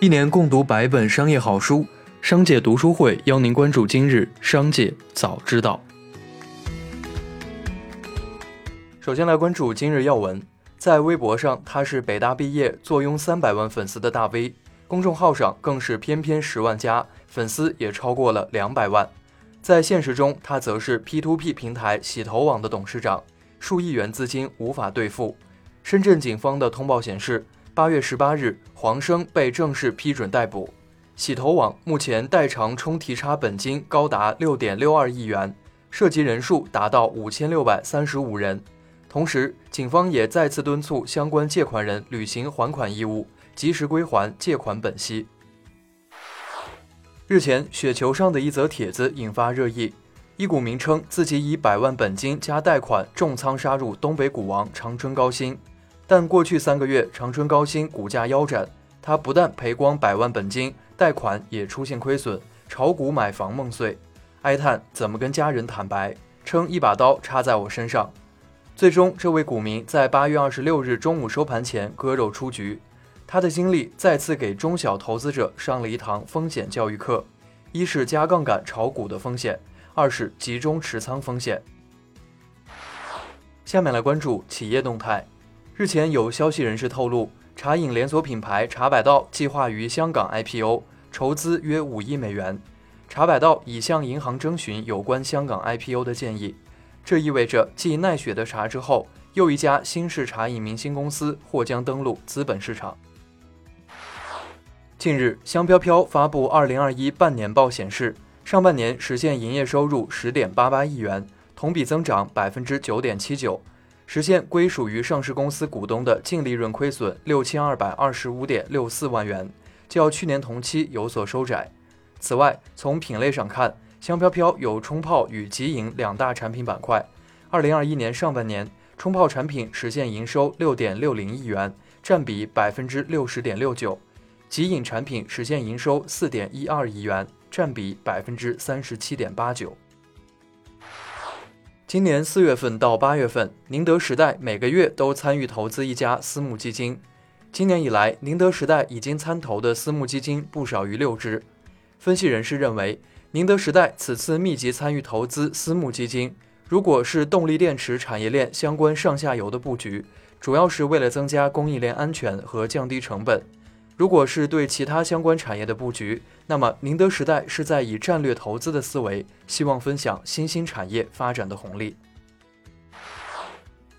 一年共读百本商业好书，商界读书会邀您关注今日商界早知道。首先来关注今日要闻，在微博上，他是北大毕业、坐拥三百万粉丝的大 V，公众号上更是偏偏十万加，粉丝也超过了两百万。在现实中，他则是 P2P 平台洗头网的董事长，数亿元资金无法兑付。深圳警方的通报显示。八月十八日，黄生被正式批准逮捕。洗头网目前代偿冲提差本金高达六点六二亿元，涉及人数达到五千六百三十五人。同时，警方也再次敦促相关借款人履行还款义务，及时归还借款本息。日前，雪球上的一则帖子引发热议，一股名称自己以百万本金加贷款重仓杀入东北股王长春高新。但过去三个月，长春高新股价腰斩，他不但赔光百万本金，贷款也出现亏损，炒股买房梦碎，哀叹怎么跟家人坦白，称一把刀插在我身上。最终，这位股民在八月二十六日中午收盘前割肉出局。他的经历再次给中小投资者上了一堂风险教育课：一是加杠杆炒股的风险，二是集中持仓风险。下面来关注企业动态。日前有消息人士透露，茶饮连锁品牌茶百道计划于香港 IPO，筹资约五亿美元。茶百道已向银行征询有关香港 IPO 的建议，这意味着继奈雪的茶之后，又一家新式茶饮明星公司或将登陆资本市场。近日，香飘飘发布二零二一半年报显示，上半年实现营业收入十点八八亿元，同比增长百分之九点七九。实现归属于上市公司股东的净利润亏损六千二百二十五点六四万元，较去年同期有所收窄。此外，从品类上看，香飘飘有冲泡与即饮两大产品板块。二零二一年上半年，冲泡产品实现营收六点六零亿元，占比百分之六十点六九；即饮产品实现营收四点一二亿元，占比百分之三十七点八九。今年四月份到八月份，宁德时代每个月都参与投资一家私募基金。今年以来，宁德时代已经参投的私募基金不少于六只。分析人士认为，宁德时代此次密集参与投资私募基金，如果是动力电池产业链相关上下游的布局，主要是为了增加供应链安全和降低成本。如果是对其他相关产业的布局，那么宁德时代是在以战略投资的思维，希望分享新兴产业发展的红利。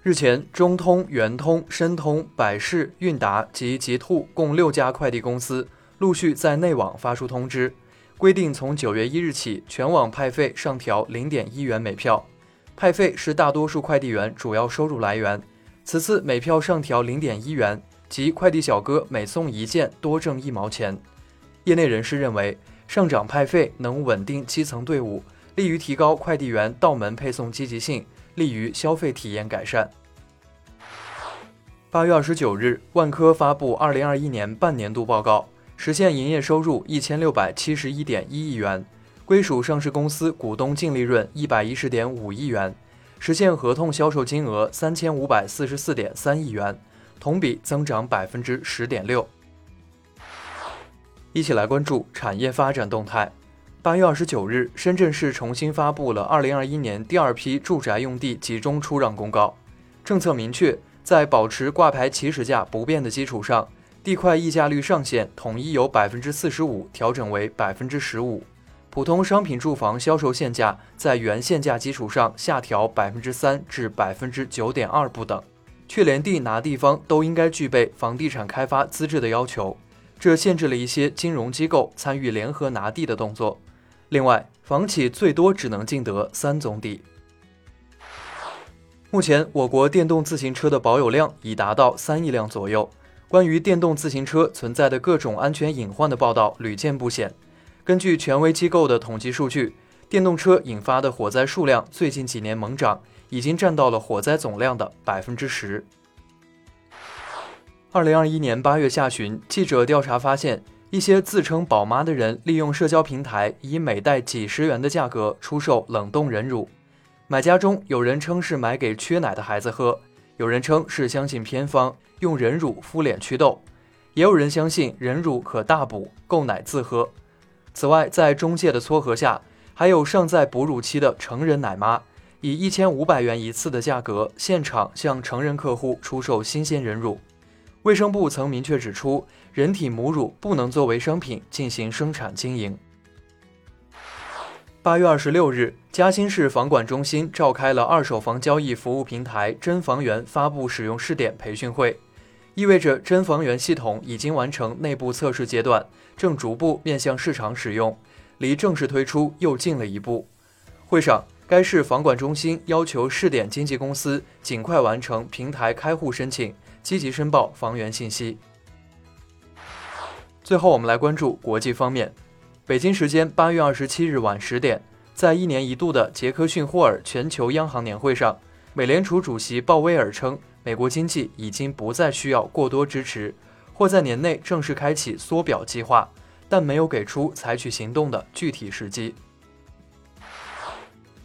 日前，中通、圆通、申通、百世、韵达及极兔共六家快递公司陆续在内网发出通知，规定从九月一日起，全网派费上调零点一元每票。派费是大多数快递员主要收入来源，此次每票上调零点一元。即快递小哥每送一件多挣一毛钱。业内人士认为，上涨派费能稳定基层队伍，利于提高快递员到门配送积极性，利于消费体验改善。八月二十九日，万科发布二零二一年半年度报告，实现营业收入一千六百七十一点一亿元，归属上市公司股东净利润一百一十点五亿元，实现合同销售金额三千五百四十四点三亿元。同比增长百分之十点六。一起来关注产业发展动态。八月二十九日，深圳市重新发布了二零二一年第二批住宅用地集中出让公告。政策明确，在保持挂牌起始价不变的基础上，地块溢价率上限统一由百分之四十五调整为百分之十五。普通商品住房销售限价在原限价基础上下调百分之三至百分之九点二不等。去连地拿地方都应该具备房地产开发资质的要求，这限制了一些金融机构参与联合拿地的动作。另外，房企最多只能竞得三宗地。目前，我国电动自行车的保有量已达到三亿辆左右。关于电动自行车存在的各种安全隐患的报道屡见不鲜。根据权威机构的统计数据，电动车引发的火灾数量最近几年猛涨。已经占到了火灾总量的百分之十。二零二一年八月下旬，记者调查发现，一些自称宝妈的人利用社交平台，以每袋几十元的价格出售冷冻人乳。买家中有人称是买给缺奶的孩子喝，有人称是相信偏方，用人乳敷脸祛痘。也有人相信人乳可大补，够奶自喝。此外，在中介的撮合下，还有尚在哺乳期的成人奶妈，以一千五百元一次的价格，现场向成人客户出售新鲜人乳。卫生部曾明确指出，人体母乳不能作为商品进行生产经营。八月二十六日，嘉兴市房管中心召开了二手房交易服务平台真房源发布使用试点培训会，意味着真房源系统已经完成内部测试阶段，正逐步面向市场使用，离正式推出又近了一步。会上，该市房管中心要求试点经纪公司尽快完成平台开户申请。积极申报房源信息。最后，我们来关注国际方面。北京时间八月二十七日晚十点，在一年一度的杰克逊霍尔全球央行年会上，美联储主席鲍威尔称，美国经济已经不再需要过多支持，或在年内正式开启缩表计划，但没有给出采取行动的具体时机。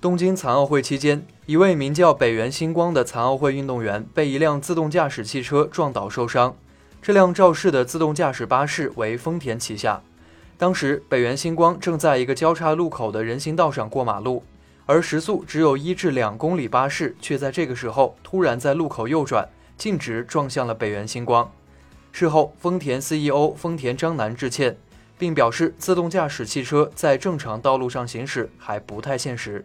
东京残奥会期间，一位名叫北原星光的残奥会运动员被一辆自动驾驶汽车撞倒受伤。这辆肇事的自动驾驶巴士为丰田旗下。当时，北原星光正在一个交叉路口的人行道上过马路，而时速只有一至两公里巴士却在这个时候突然在路口右转，径直撞向了北原星光。事后，丰田 CEO 丰田章男致歉，并表示自动驾驶汽车在正常道路上行驶还不太现实。